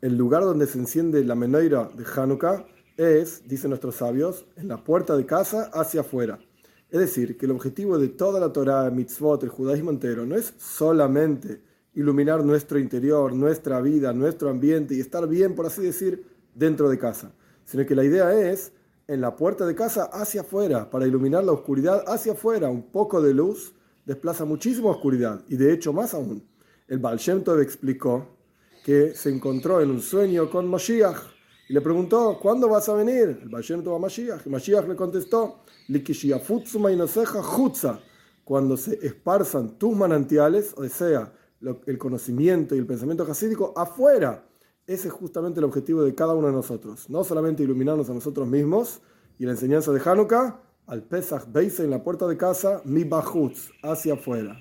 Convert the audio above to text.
el lugar donde se enciende la menorá de Hanukkah es, dicen nuestros sabios, en la puerta de casa hacia afuera. Es decir, que el objetivo de toda la Torah, mitzvot, el judaísmo entero, no es solamente iluminar nuestro interior, nuestra vida, nuestro ambiente y estar bien, por así decir, dentro de casa, sino que la idea es en la puerta de casa hacia afuera, para iluminar la oscuridad hacia afuera. Un poco de luz desplaza muchísima oscuridad y de hecho más aún. El Baal Tov explicó que se encontró en un sueño con Mashiach y le preguntó, ¿cuándo vas a venir? El Tov a Mashiach. Y Mashiach le contestó, cuando se esparzan tus manantiales, o sea, el conocimiento y el pensamiento hasídico afuera. Ese es justamente el objetivo de cada uno de nosotros. No solamente iluminarnos a nosotros mismos y la enseñanza de Hanukkah, al Pesach Beise en la puerta de casa, mi bajutz, hacia afuera.